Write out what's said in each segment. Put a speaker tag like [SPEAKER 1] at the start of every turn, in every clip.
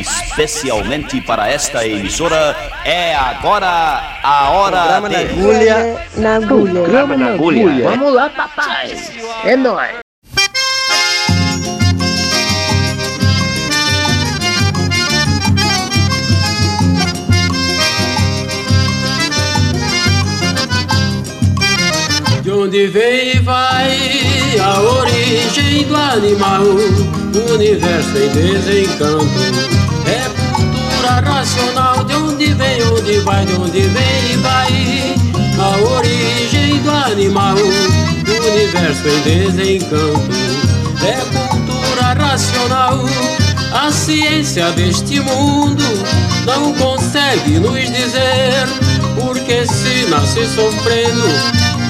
[SPEAKER 1] Especialmente para esta emissora, é agora a hora
[SPEAKER 2] Programa
[SPEAKER 1] de...
[SPEAKER 2] na agulha.
[SPEAKER 3] Na agulha.
[SPEAKER 2] Programa na agulha.
[SPEAKER 4] Vamos lá, papai. É nóis. De onde vem e vai a origem do animal, universo em desencanto. É cultura racional, de onde vem, onde vai, de onde vem e vai a origem do animal, universo em desencanto. É cultura racional, a ciência deste mundo não consegue nos dizer porque se nasce sofrendo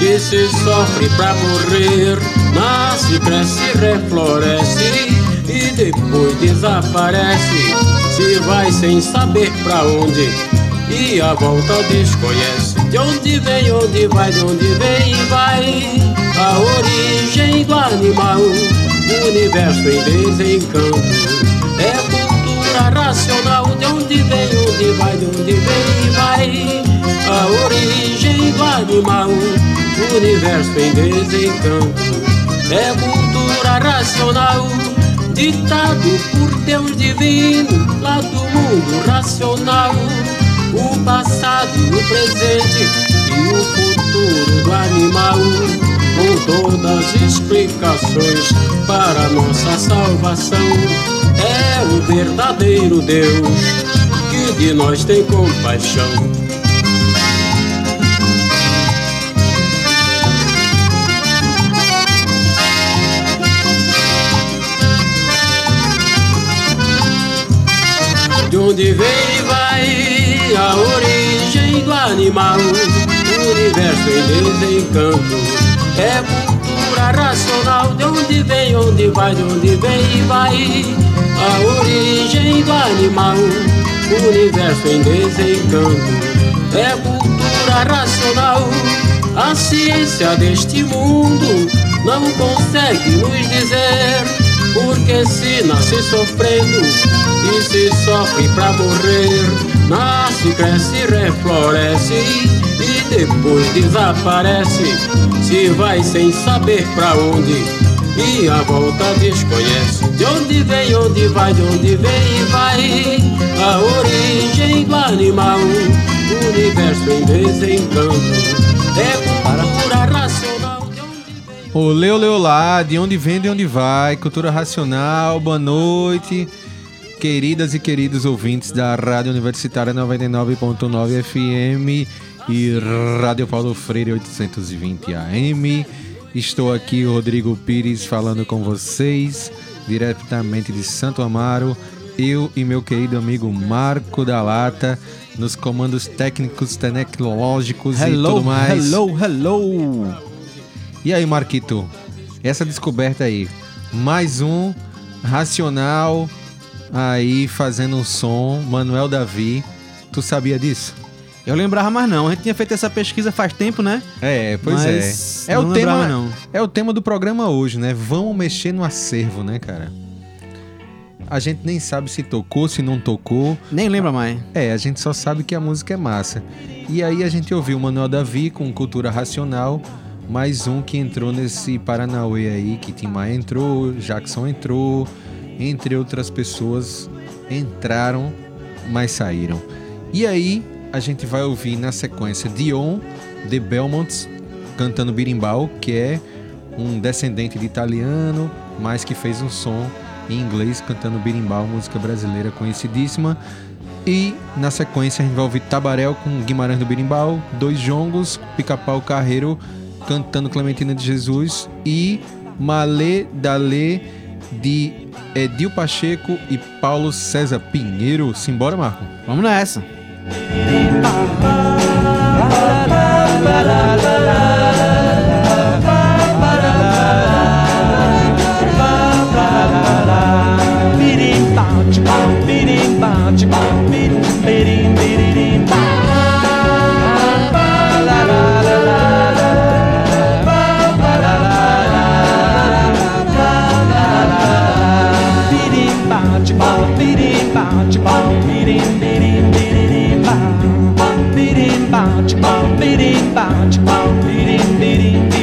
[SPEAKER 4] e se sofre pra morrer. Nasce, cresce, refloresce e depois desaparece. Se vai sem saber pra onde e a volta desconhece. De onde vem, onde vai, de onde vem e vai. A origem do animal, o universo em desencanto. É cultura racional, de onde vem, onde vai, de onde vem e vai. A origem do animal o universo em desencanto é cultura racional, ditado por Deus divino, lá do mundo racional. O passado, o presente e o futuro do animal, com todas as explicações para nossa salvação. É o verdadeiro Deus que de nós tem compaixão. Onde vem e vai a origem do animal, o universo em desencanto. É cultura racional, de onde vem, onde vai, de onde vem e vai a origem do animal, o universo em desencanto. É cultura racional, a ciência deste mundo não consegue nos dizer porque se nasce sofrendo e se sofre pra morrer, nasce, cresce, refloresce e depois desaparece. Se vai sem saber pra onde e a volta desconhece. De onde vem, onde vai, de onde vem e vai. A origem do animal, o universo em desencanto. É cultura racional. De onde vem,
[SPEAKER 5] Olê, olê, olá, de onde vem, de onde vai, cultura racional, boa noite, queridas e queridos ouvintes da Rádio Universitária 99.9 FM e Rádio Paulo Freire 820 AM. Estou aqui, Rodrigo Pires, falando com vocês, diretamente de Santo Amaro, eu e meu querido amigo Marco da Lata, nos comandos técnicos, tecnológicos e tudo mais.
[SPEAKER 6] hello, hello.
[SPEAKER 5] E aí, Marquito? Essa descoberta aí. Mais um racional aí fazendo um som, Manuel Davi. Tu sabia disso?
[SPEAKER 6] Eu lembrava mais não. A gente tinha feito essa pesquisa faz tempo, né?
[SPEAKER 5] É, pois
[SPEAKER 6] Mas
[SPEAKER 5] é. É o
[SPEAKER 6] lembrava,
[SPEAKER 5] tema,
[SPEAKER 6] não.
[SPEAKER 5] é o tema do programa hoje, né? Vamos mexer no acervo, né, cara? A gente nem sabe se tocou, se não tocou.
[SPEAKER 6] Nem lembra mais.
[SPEAKER 5] É, a gente só sabe que a música é massa. E aí a gente ouviu o Manuel Davi com Cultura Racional, mais um que entrou nesse Paranauê aí, que Tim Maia entrou, Jackson entrou, entre outras pessoas entraram, mas saíram. E aí a gente vai ouvir na sequência Dion de Belmonts cantando birimbau, que é um descendente de italiano, mas que fez um som em inglês cantando birimbau, música brasileira conhecidíssima. E na sequência a gente vai ouvir Tabarel com Guimarães do Birimbau, Dois Jongos, Pica-Pau Carreiro cantando Clementina de Jesus e Malê Dalê de Edil Pacheco e Paulo César Pinheiro. Simbora, Marco.
[SPEAKER 6] Vamos nessa.
[SPEAKER 7] Birim, bom, birim, bom, birim, birim, birim. beating, beating, beating, beating,
[SPEAKER 8] beating,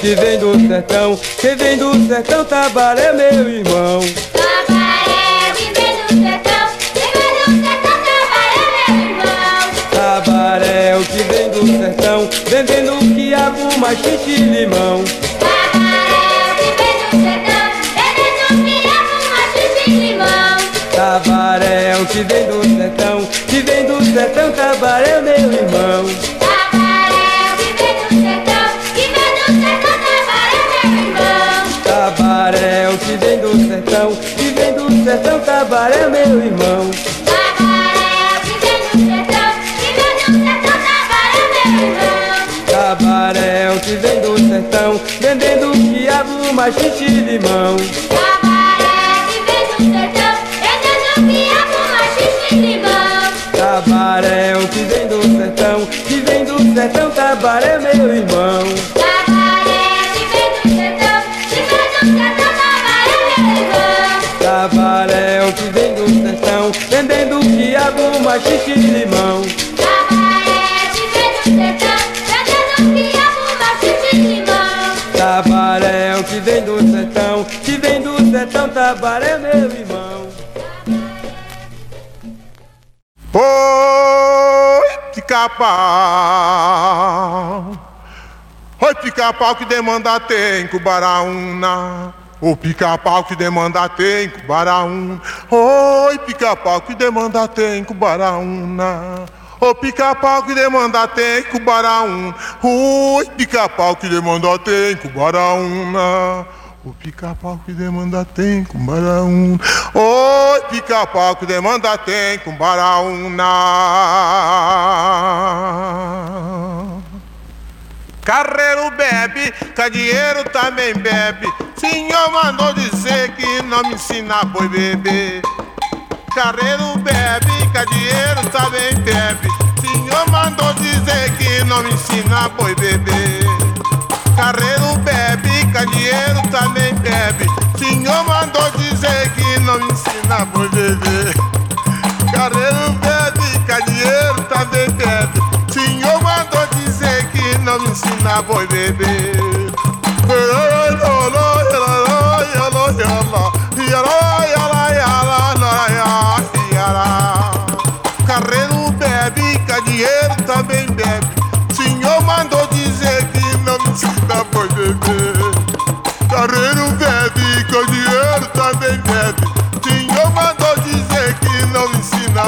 [SPEAKER 8] que vem do sertão, quem vem do sertão, Tabaré é meu irmão.
[SPEAKER 7] Tabaré, que vem do sertão,
[SPEAKER 8] quem vem do sertão,
[SPEAKER 7] Tabaré é meu irmão.
[SPEAKER 8] Tabaré
[SPEAKER 7] o que vem do sertão, vendendo quiabo, machixe e limão.
[SPEAKER 8] Tabaré, que vem do sertão, vendendo quiabo, machixe limão.
[SPEAKER 7] Tabaré o que vem do e
[SPEAKER 9] pica-pau. Oi, pica-pau que demanda tem Cubaraúna. O pica-pau que demanda tem Cubaraúna. Oi, pica-pau que demanda tem Cubaraúna. O pica-pau que demanda tem Cubaraúna. Oi, pica-pau que demanda tem Cubaraúna. O pica-pau que demanda tem com baraúna. Oi, pica-pau que demanda tem com baraúna. Carreiro bebe, cadieiro também bebe. Senhor mandou dizer que não me ensina boi beber. Carreiro bebe, cadieiro também bebe. Senhor mandou dizer que não me ensina boi beber. Carreiro bebe, cadieiro também bebe. Senhor mandou dizer que não ensina boi beber. Carreiro bebe, cadieiro também bebe. Senhor mandou dizer que não ensina boi beber.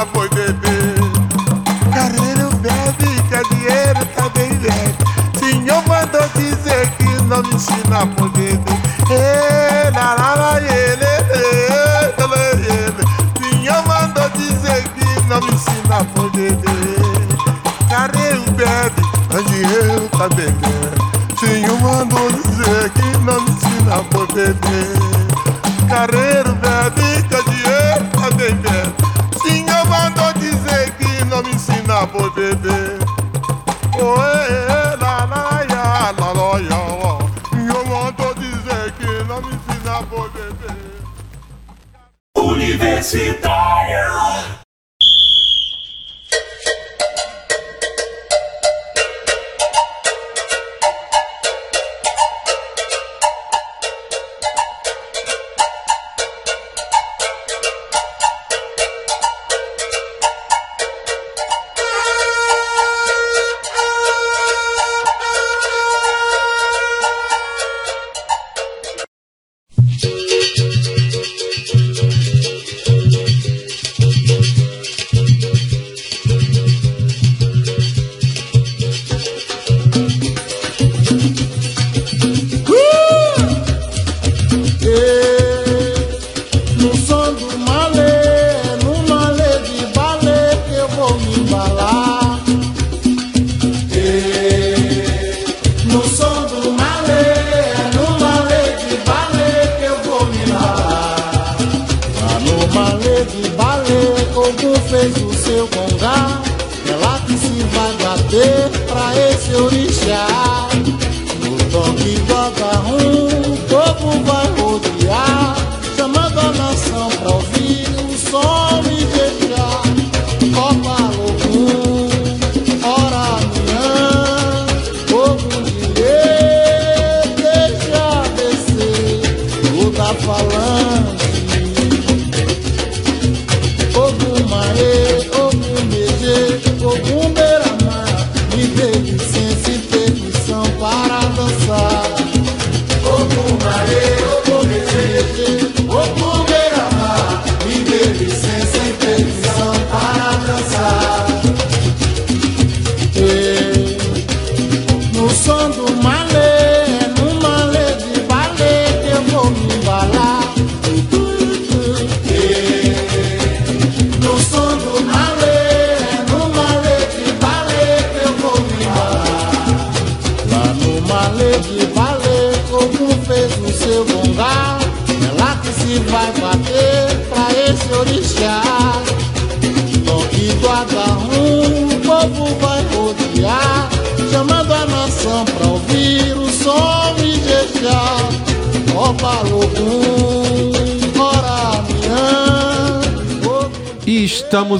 [SPEAKER 9] foi beber. Carreiro bebe, quer dinheiro tá também bebe. Senhor mandou dizer que não me ensina a poder. Ei, lá, lá, ele. Senhor mandou dizer que não me ensina a poder. Carreiro bebe, é dinheiro tá bebendo. Senhor mandou dizer que não me ensina a poder. Carreiro bebe, quer boi beber. Oê, lá, lá, lá, lá, ia, ó. Tinho mandou dizer que não me ensina a beber.
[SPEAKER 3] No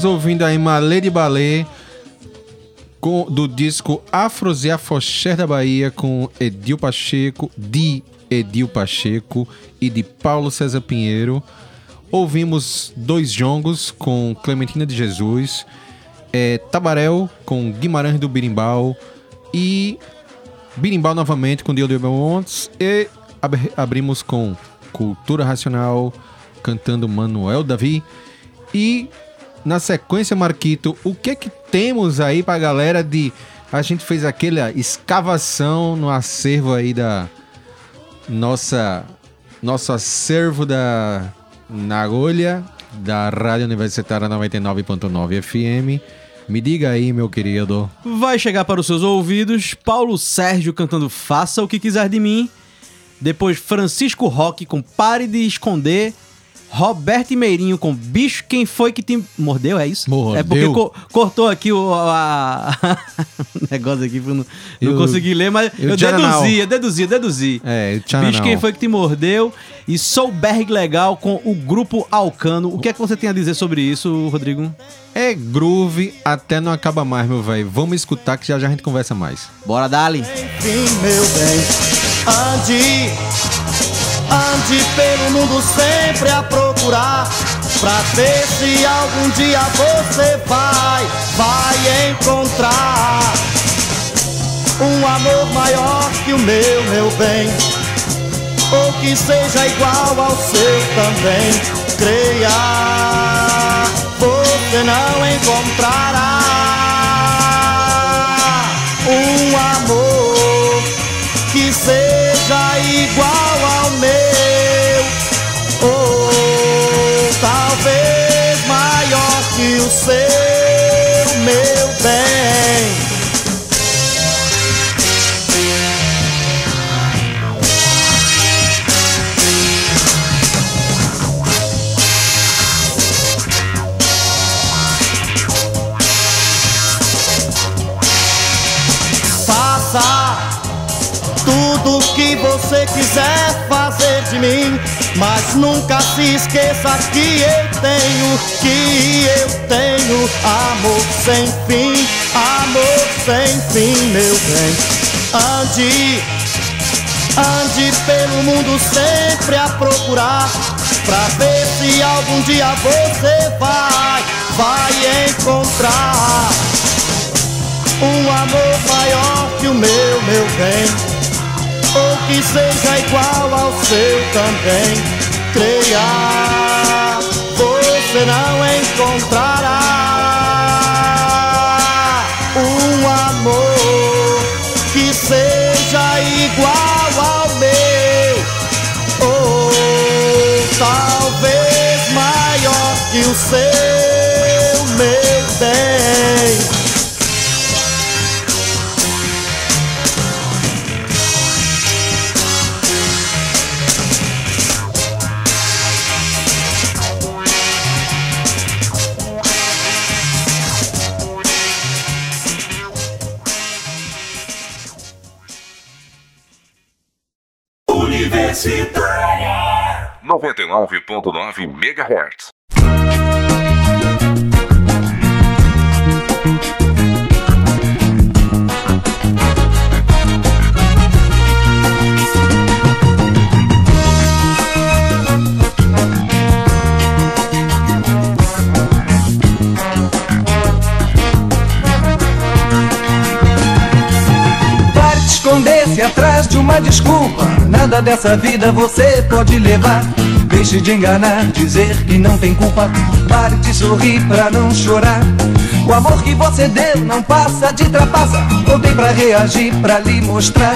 [SPEAKER 5] estamos ouvindo aí Malê de Balé com, do disco Afros e Afoxé da Bahia com Edil Pacheco, de Edil Pacheco e de Paulo César Pinheiro. Ouvimos dois jongos com Clementina de Jesus, é, Tabarel com Guimarães do Birimbau e Birimbau novamente com Diodo Belmontes e ab- abrimos com Cultura Racional cantando Manuel Davi e na sequência, Marquito, o que é que temos aí pra galera de. A gente fez aquela escavação no acervo aí da. Nossa. Nosso acervo da Nagolha, da Rádio Universitária 99.9 FM. Me diga aí, meu querido.
[SPEAKER 6] Vai chegar para os seus ouvidos Paulo Sérgio cantando Faça o que quiser de mim. Depois Francisco Roque com Pare de Esconder. Roberto Meirinho com Bicho, quem foi que te mordeu? É isso?
[SPEAKER 5] Mordeu.
[SPEAKER 6] É porque co- cortou aqui o a- o negócio aqui, eu não, não
[SPEAKER 5] Eu-
[SPEAKER 6] consegui ler, mas
[SPEAKER 5] eu
[SPEAKER 6] eu deduzi, eu deduzi, eu deduzi.
[SPEAKER 5] É, Tcharanau.
[SPEAKER 6] Bicho, quem foi que te mordeu? E Sou Berg Legal com o grupo Alcano. O que é que você tem a dizer sobre isso, Rodrigo?
[SPEAKER 5] É groove até não acaba mais, meu velho. Vamos escutar que já já a gente conversa mais.
[SPEAKER 6] Bora, Dali.
[SPEAKER 3] Enfim, meu bem, ande, ande pelo mundo sempre a procurar, pra ver se algum dia você vai, vai encontrar. Um amor maior que o meu, meu bem, ou que seja igual ao seu também. Creia, você não encontrará
[SPEAKER 10] você quiser fazer de mim. Mas nunca se esqueça que eu tenho, que eu tenho amor sem fim, amor sem fim, meu bem. Ande, ande pelo mundo sempre a procurar, pra ver se algum dia você vai, vai encontrar um amor maior que o meu, meu bem que seja igual ao seu também. Creia, você não encontrará um amor que seja igual ao meu, ou talvez maior que o seu,
[SPEAKER 11] 99.9 MHz.
[SPEAKER 12] Pare de esconder-se atrás de uma desculpa. Nada dessa vida você pode levar. Deixe de enganar, dizer que não tem culpa. Pare de sorrir pra não chorar. O amor que você deu não passa de trapaça. Voltei pra reagir, pra lhe mostrar.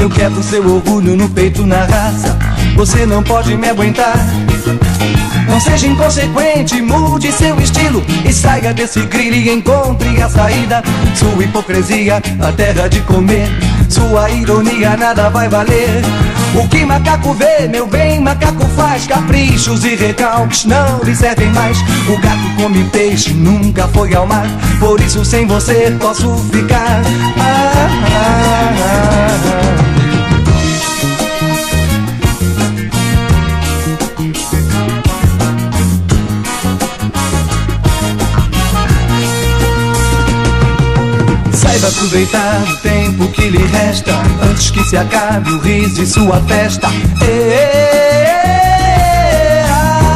[SPEAKER 12] Eu quero seu orgulho no peito, na raça. Você não pode me aguentar. Não seja inconsequente, mude seu estilo e saia desse grilho e encontre a saída. Sua hipocrisia, a terra de comer. Sua ironia nada vai valer. O que macaco vê, meu bem, macaco faz. Caprichos e recalques não lhe servem mais. O gato come peixe, nunca foi ao mar. Por isso, sem você, posso ficar. Ah, ah, ah, Saiba aproveitar o tempo que lhe resta Antes que se acabe o riso e sua festa. Ah.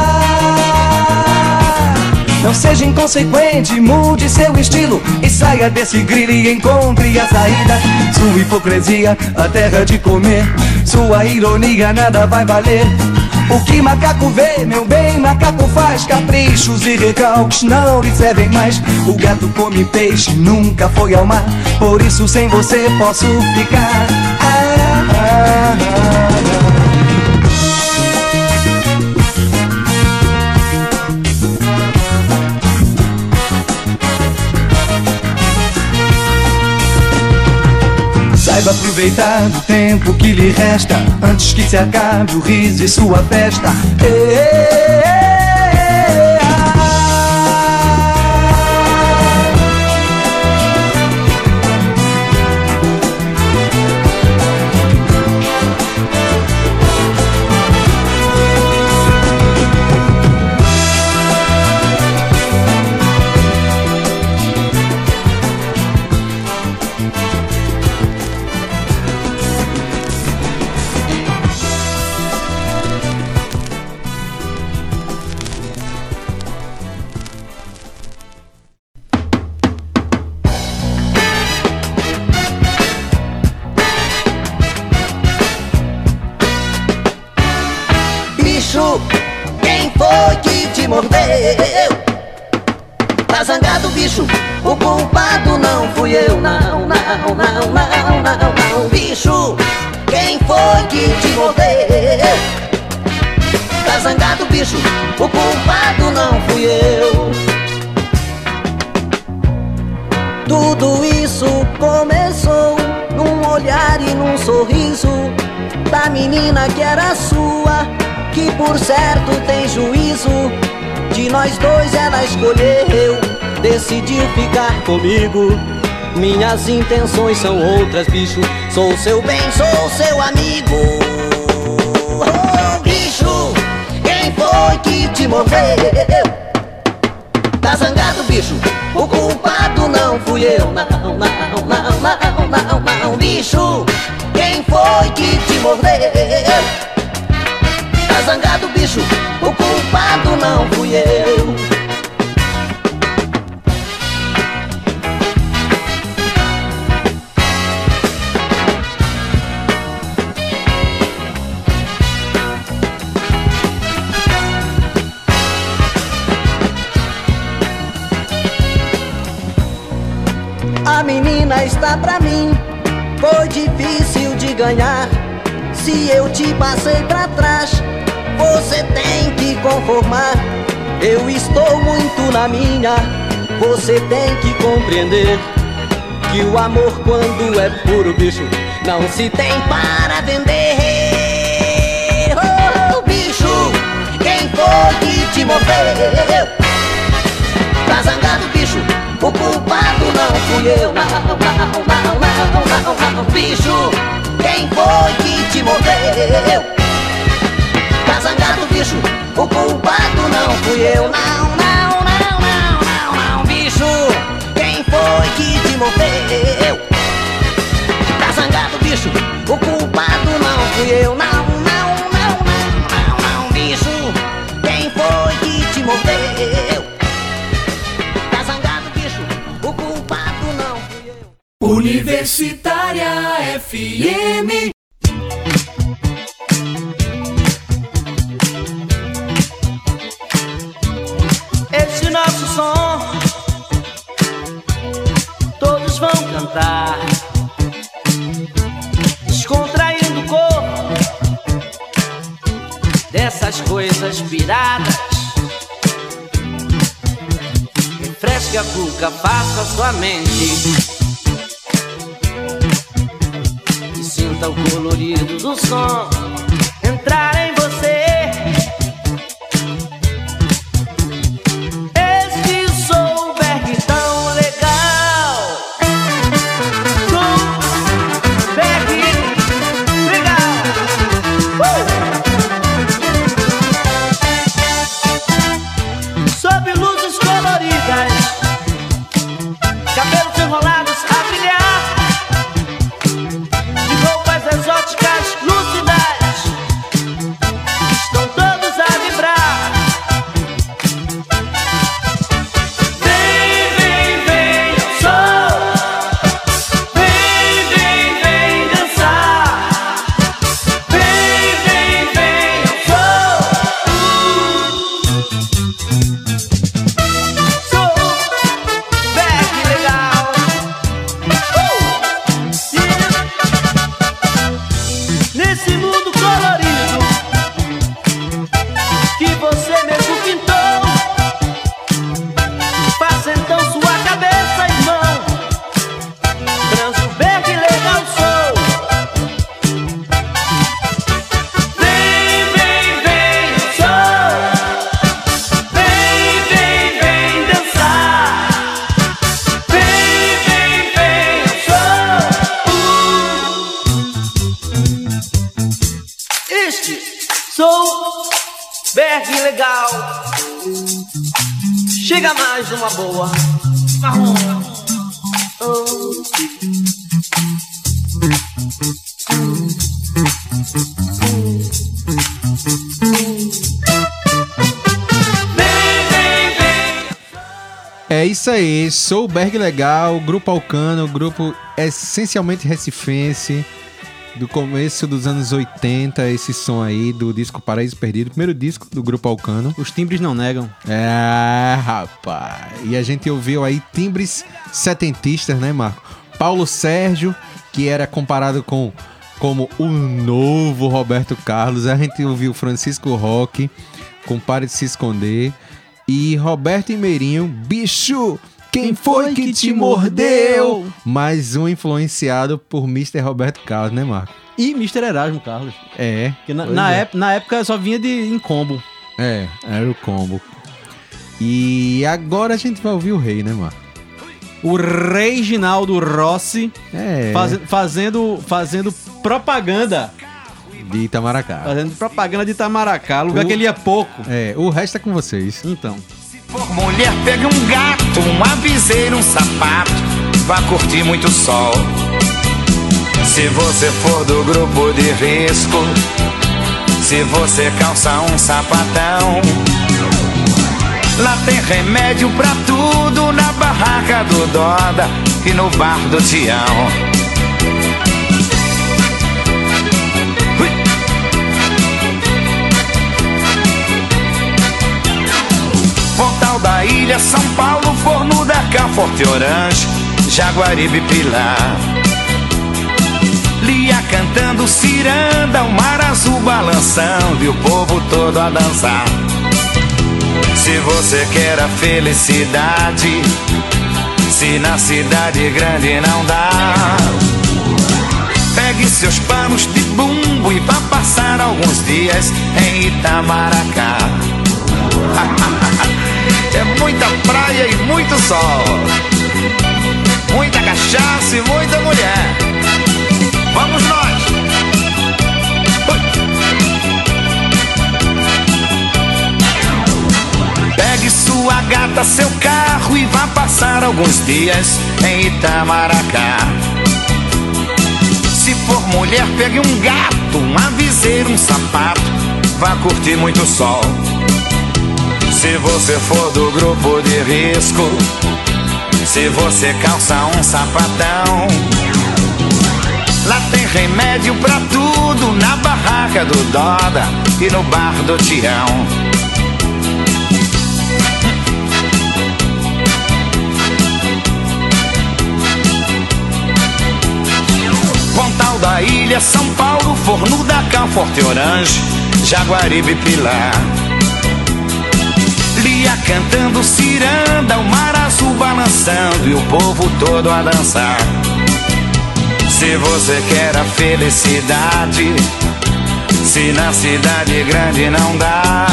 [SPEAKER 12] Não seja inconsequente, mude seu estilo E saia desse grilho e encontre a saída. Sua hipocrisia, a terra de comer. Sua ironia nada vai valer o que macaco vê, meu bem, macaco faz Caprichos e recalques não lhe servem mais. O gato come peixe, nunca foi ao mar Por isso sem você posso ficar. Ah, ah, ah, Saiba aproveitar o tempo que lhe resta Antes que se acabe o riso e sua festa. Ê,
[SPEAKER 13] Bicho, por certo tem juízo. De nós dois ela escolheu, decidiu ficar comigo. Minhas intenções são outras, bicho. Sou seu bem, sou seu amigo. Oh, bicho, quem foi que te mordeu? Tá zangado, bicho? O culpado não fui eu. Não, não, não, não, não, não, bicho. Quem foi que te mordeu? Zangado, bicho? O culpado não fui eu. A menina está pra mim, foi difícil de ganhar. Se eu te passei pra trás, você tem que conformar. Eu estou muito na minha, você tem que compreender que o amor, quando é puro, bicho, não se tem para vender. Oh, bicho, quem foi que te moveu? Tá zangado, bicho? O culpado não fui eu, não, não, não, não, não, não, bicho. Quem foi que te mordeu? Tá zangado, bicho? O culpado não fui eu, não, não, não, não, não, não, bicho. Quem foi que te mordeu? Tá zangado, bicho?
[SPEAKER 5] Isso aí, sou o Berg Legal, grupo Alcano, grupo essencialmente recifense, do começo dos anos 80, esse som aí do disco Paraíso Perdido, primeiro disco do grupo Alcano.
[SPEAKER 6] Os timbres não negam.
[SPEAKER 5] É, rapaz. E a gente ouviu aí timbres setentistas, né, Marco? Paulo Sérgio, que era comparado com como o novo Roberto Carlos. A gente ouviu Francisco Roque, com Pare de Se Esconder. E Roberto e Meirinho, bicho, quem foi que te mordeu? Mais um influenciado por Mr. Roberto Carlos, né, Marco?
[SPEAKER 6] E Mr. Erasmo Carlos.
[SPEAKER 5] É.
[SPEAKER 6] Que na, na
[SPEAKER 5] é.
[SPEAKER 6] ép- na época só vinha de, em combo.
[SPEAKER 5] É, era o combo. E agora a gente vai ouvir o rei, né, Marco?
[SPEAKER 6] O Reginaldo Rossi
[SPEAKER 5] É.
[SPEAKER 6] faze- fazendo, fazendo propaganda.
[SPEAKER 5] De Itamaracá.
[SPEAKER 6] Fazendo propaganda de Itamaracá, lugar
[SPEAKER 5] O-
[SPEAKER 6] que ele ia pouco.
[SPEAKER 5] É, o resto é com vocês.
[SPEAKER 6] Então.
[SPEAKER 14] For mulher, pegue um gato, um aviseiro, um sapato. Vá curtir muito sol. Se você for do grupo de risco, se você calça um sapatão. Lá tem remédio pra tudo na barraca do Doda e no bar do Tião. Ilha, São Paulo, Forno da Cá, Forte Orange, Jaguaribe Pilar. Lia cantando ciranda, o mar azul balançando e o povo todo a dançar. Se você quer a felicidade, se na cidade grande não dá, pegue seus panos de bumbo e vá passar alguns dias em Itamaracá. Muita praia e muito sol. Muita cachaça e muita mulher. Vamos nós! Pegue sua gata, seu carro e vá passar alguns dias em Itamaracá. Se for mulher, pegue um gato, um aviseiro, um sapato. Vá curtir muito sol. Se você for do grupo de risco, se você calça um sapatão, lá tem remédio pra tudo na barraca do Doda e no bar do Tião. Pontal da Ilha, São Paulo, Forno da Cá, Forte Orange, Jaguaribe Pilar. Cantando ciranda, o mar azul balançando e o povo todo a dançar. Se você quer a felicidade, se na cidade grande não dá,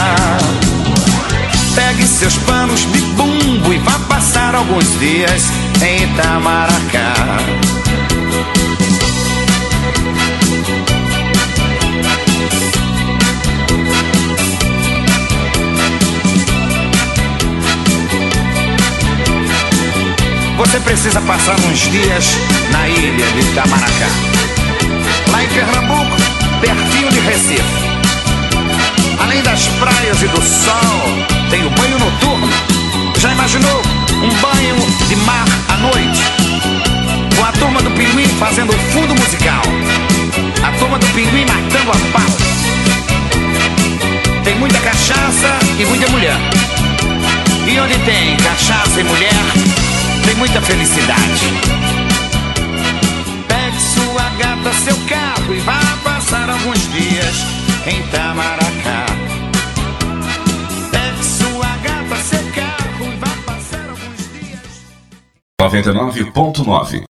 [SPEAKER 14] pegue seus panos de bumbo e vá passar alguns dias em Itamaracá. Você precisa passar uns dias na ilha de Itamaracá. Lá em Pernambuco, pertinho de Recife. Além das praias e do sol, tem o banho noturno. Já imaginou um banho de mar à noite? Com a turma do Pinguim fazendo o fundo musical. A turma do Pinguim matando a pau. Tem muita cachaça e muita mulher. E onde tem cachaça e mulher, tem muita felicidade. Pegue sua gata, seu carro e vá passar alguns dias em Tamaracá. Pegue sua gata, seu carro e vá passar alguns dias.
[SPEAKER 11] 99.9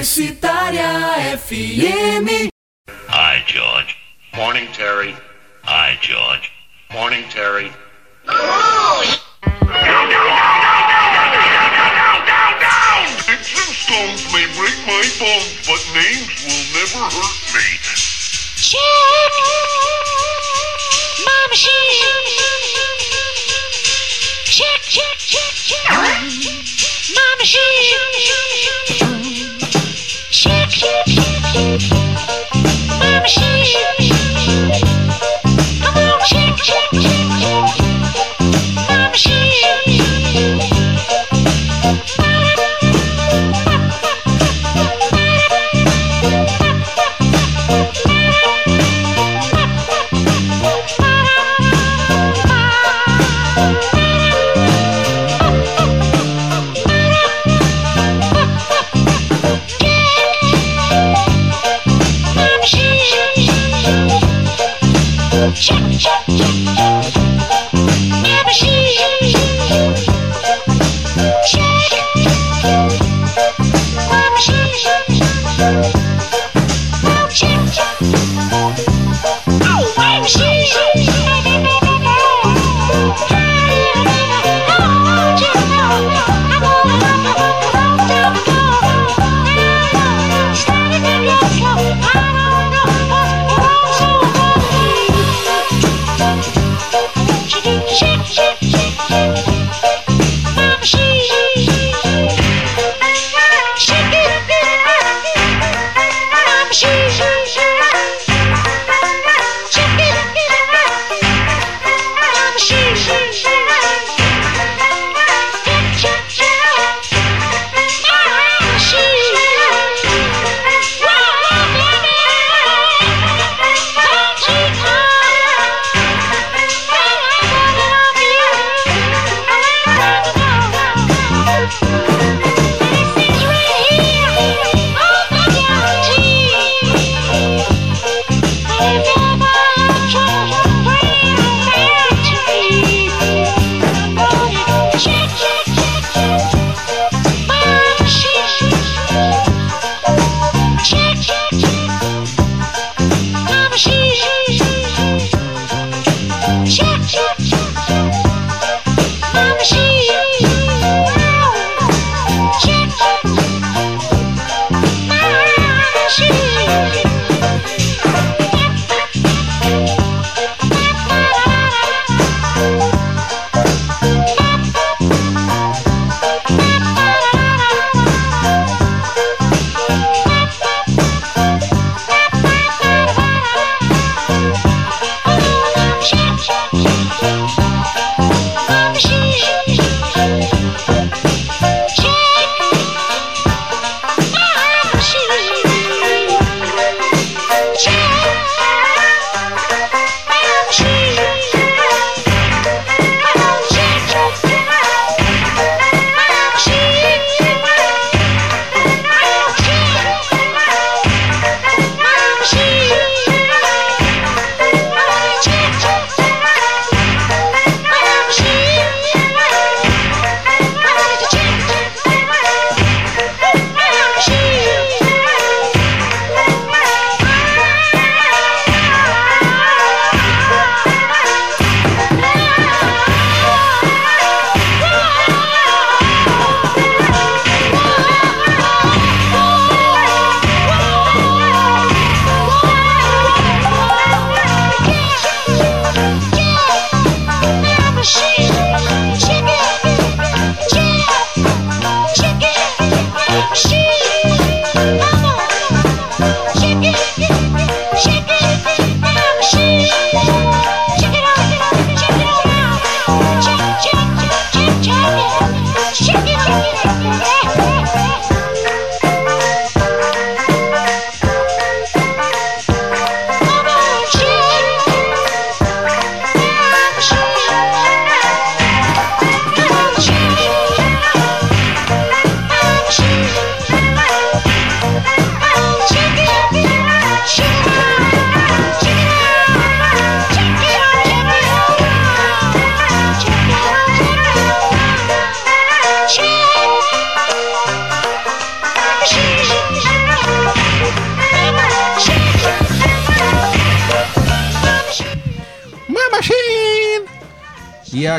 [SPEAKER 15] Universitária FM.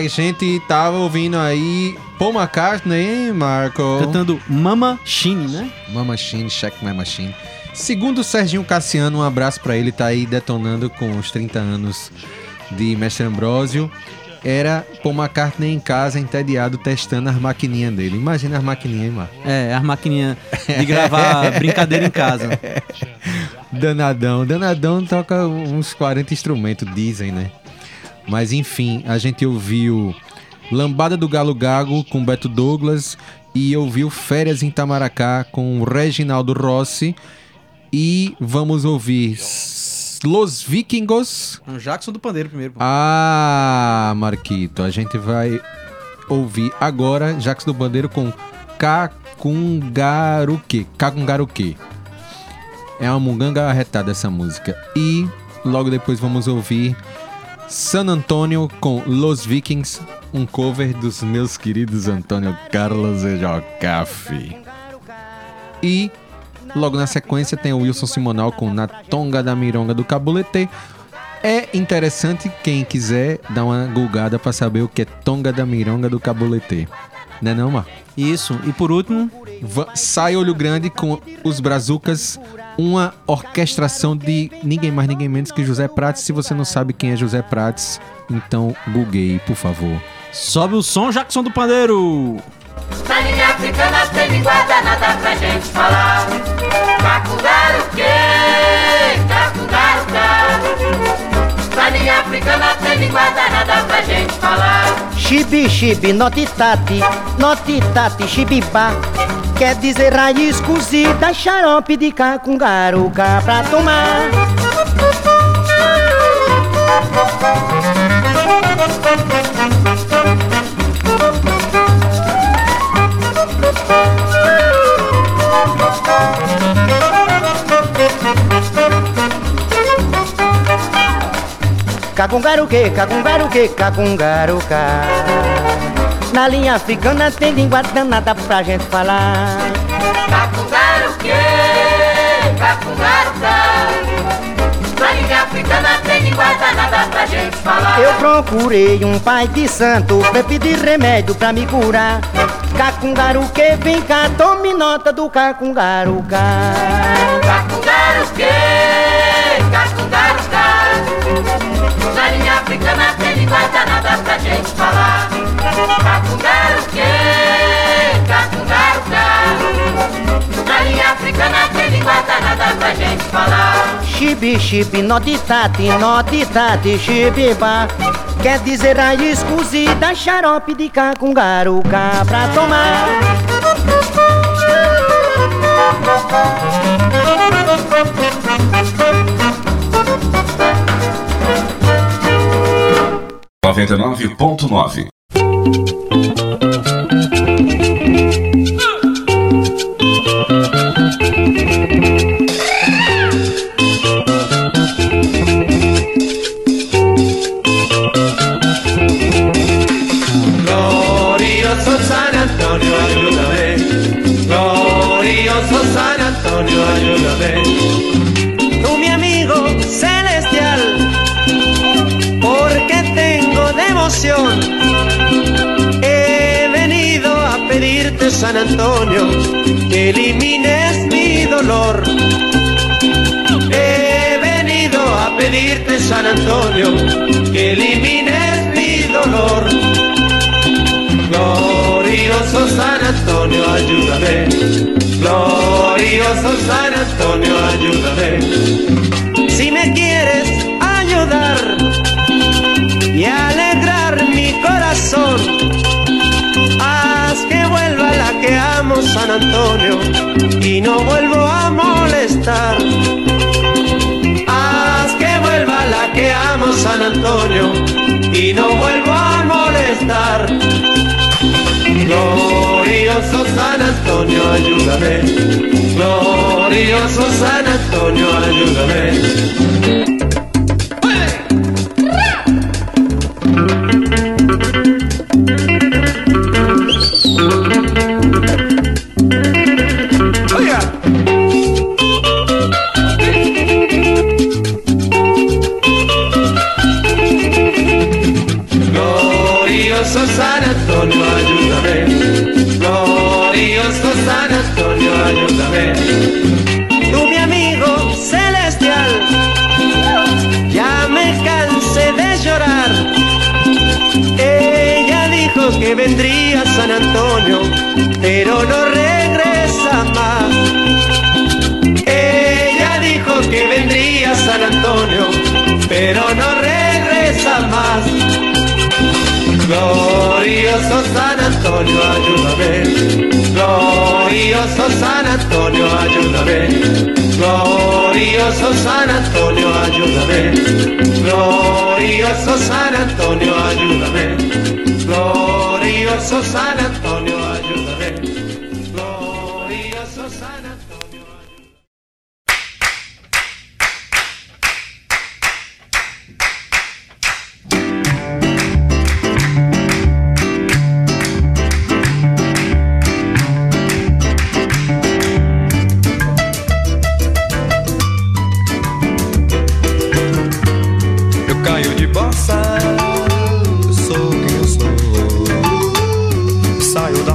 [SPEAKER 5] A gente tava ouvindo aí Paul McCartney, hein, Marco?
[SPEAKER 6] Cantando Mama Shine, né?
[SPEAKER 5] Mama Machine, Check My Machine. Segundo o Serginho Cassiano, um abraço pra ele, tá aí detonando com os 30 anos de Mestre Ambrósio. Era Paul McCartney em casa, entediado, testando as maquininhas dele. Imagina as maquininhas, hein, Marco?
[SPEAKER 6] É, as maquininhas de gravar brincadeira em casa.
[SPEAKER 5] Danadão. Danadão toca uns 40 instrumentos, dizem, né? Mas enfim, a gente ouviu Lambada do Galo Gago com Beto Douglas e ouviu Férias em Itamaracá com o Reginaldo Rossi. E vamos ouvir Los Vikingos.
[SPEAKER 6] Um Jackson do Pandeiro primeiro. pô.
[SPEAKER 5] Ah, Marquito, a gente vai ouvir agora Jacques do Bandeiro com Cacungaruque. Cacungaruque. É uma munganga arretada essa música. E logo depois vamos ouvir San Antônio com Los Vikings, um cover dos meus queridos Antônio Carlos e Jocafe. E logo na sequência tem o Wilson Simonal com Na Tonga da Mironga do Cabulete. É interessante quem quiser dar uma gulgada pra saber o que é Tonga da Mironga do Cabulete. Né não, Mar?
[SPEAKER 6] Isso. E por último,
[SPEAKER 5] sai Olho Grande com os Brazucas, uma orquestração de ninguém mais, ninguém menos que José Prates. Se você não sabe quem é José Prates, então googlei, por favor.
[SPEAKER 6] sobe o som, Jackson do Pandeiro.
[SPEAKER 8] Na linha africana tem linguada nada pra gente falar. Que, linha africana tem linguada nada pra gente falar.
[SPEAKER 10] Chibi, chibi, notitati, notitati, chibibá. Quer dizer raiz cozida, xarope de cacungaruca pra tomar. Cacungaruque, cacungaruque, cacungaruca. Na linha africana tem língua danada pra gente falar.
[SPEAKER 8] Cacungaru que, cacungaru Na linha africana tem linguada nada pra gente falar.
[SPEAKER 10] Eu procurei um pai de santo pra pedir remédio pra me curar. Cacungaruque, vem cá, tome nota do cacungaruca.
[SPEAKER 8] Cacungaru que, cacungaru Na Chama que ele nada pra gente falar. Cacungar o quê? Cacungar o cá. Na linha africana que guarda nada pra gente falar.
[SPEAKER 10] Chibi, chibi, noditati, noditati, chibibá. Quer dizer a escusida, xarope de cacungaruca pra tomar.
[SPEAKER 11] 99.9. San Antonio,
[SPEAKER 16] que elimines mi dolor. He venido a pedirte, San Antonio, que elimines mi dolor. Glorioso San Antonio, ayúdame. Glorioso San Antonio, ayúdame. Si me quieres San Antonio, y no vuelvo a molestar. Haz que vuelva la que amo, San Antonio, y no vuelvo a molestar. Glorioso San Antonio, ayúdame. Glorioso San Antonio, ayúdame.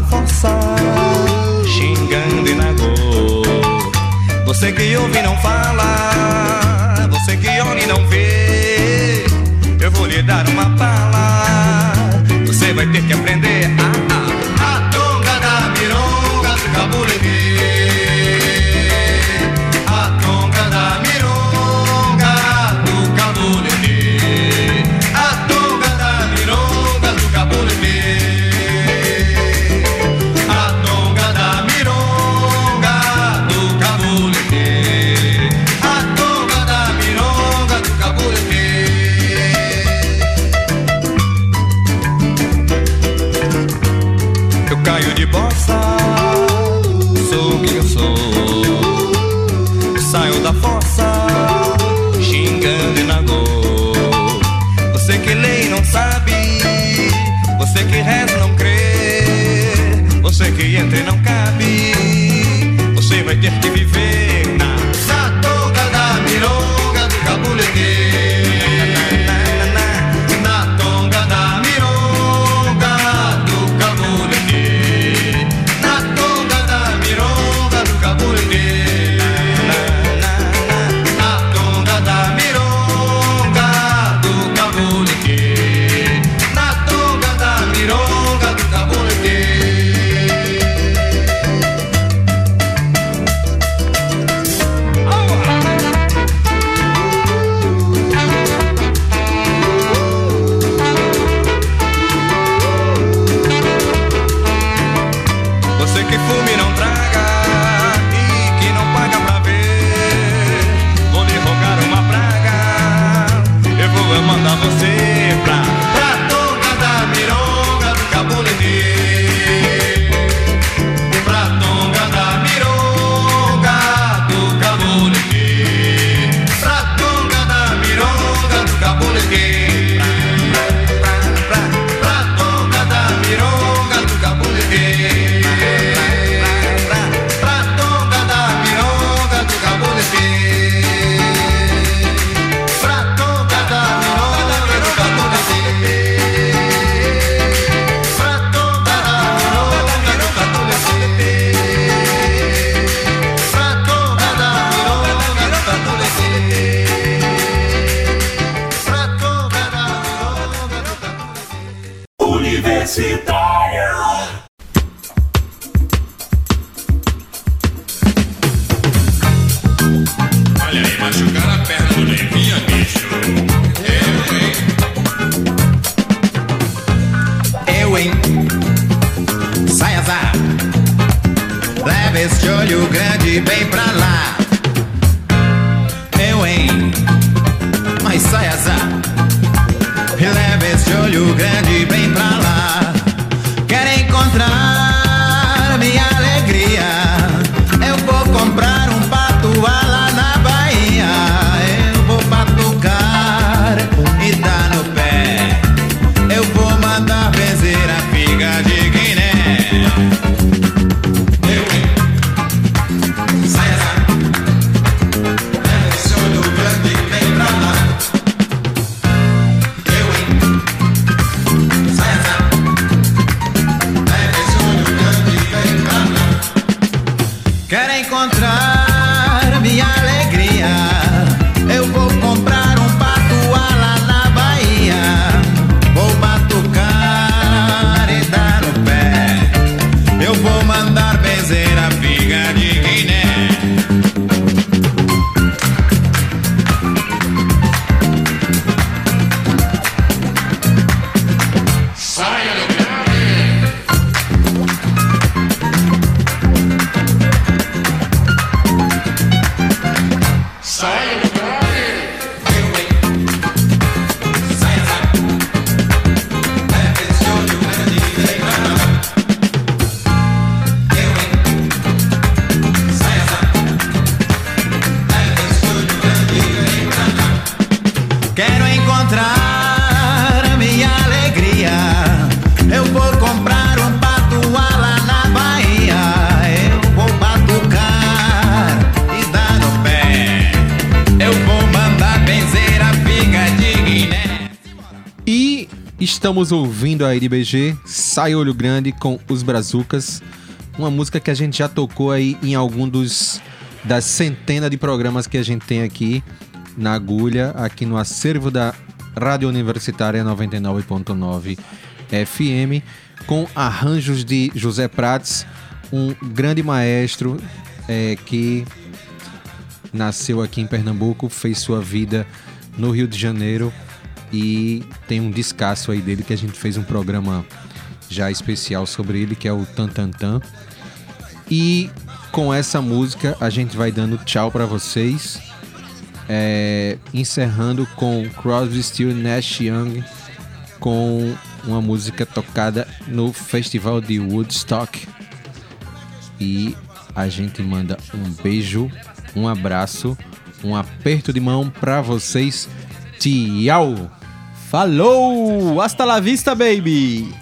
[SPEAKER 17] forçar, xingando e na. Você que ouve não fala, você que olha e não vê, eu vou lhe dar uma bala. Você vai ter que aprender. que
[SPEAKER 5] che fumi non tra IDBG Sai Olho Grande com os Brazucas, uma música que a gente já tocou aí em algum dos das centenas de programas que a gente tem aqui na agulha, aqui no acervo da Rádio Universitária 99.9 FM, com arranjos de José Prates, um grande maestro eh, que nasceu aqui em Pernambuco, fez sua vida no Rio de Janeiro e tem um descasso aí dele que a gente fez um programa já especial sobre ele, que é o Tan Tan Tan. E com essa música a gente vai dando tchau para vocês, é, encerrando com Crosby, Still Nash Young com uma música tocada no Festival de Woodstock. E a gente manda um beijo, um abraço, um aperto de mão para vocês. Tchau!
[SPEAKER 6] Falou! Hasta la vista, baby!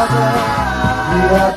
[SPEAKER 3] Father, you are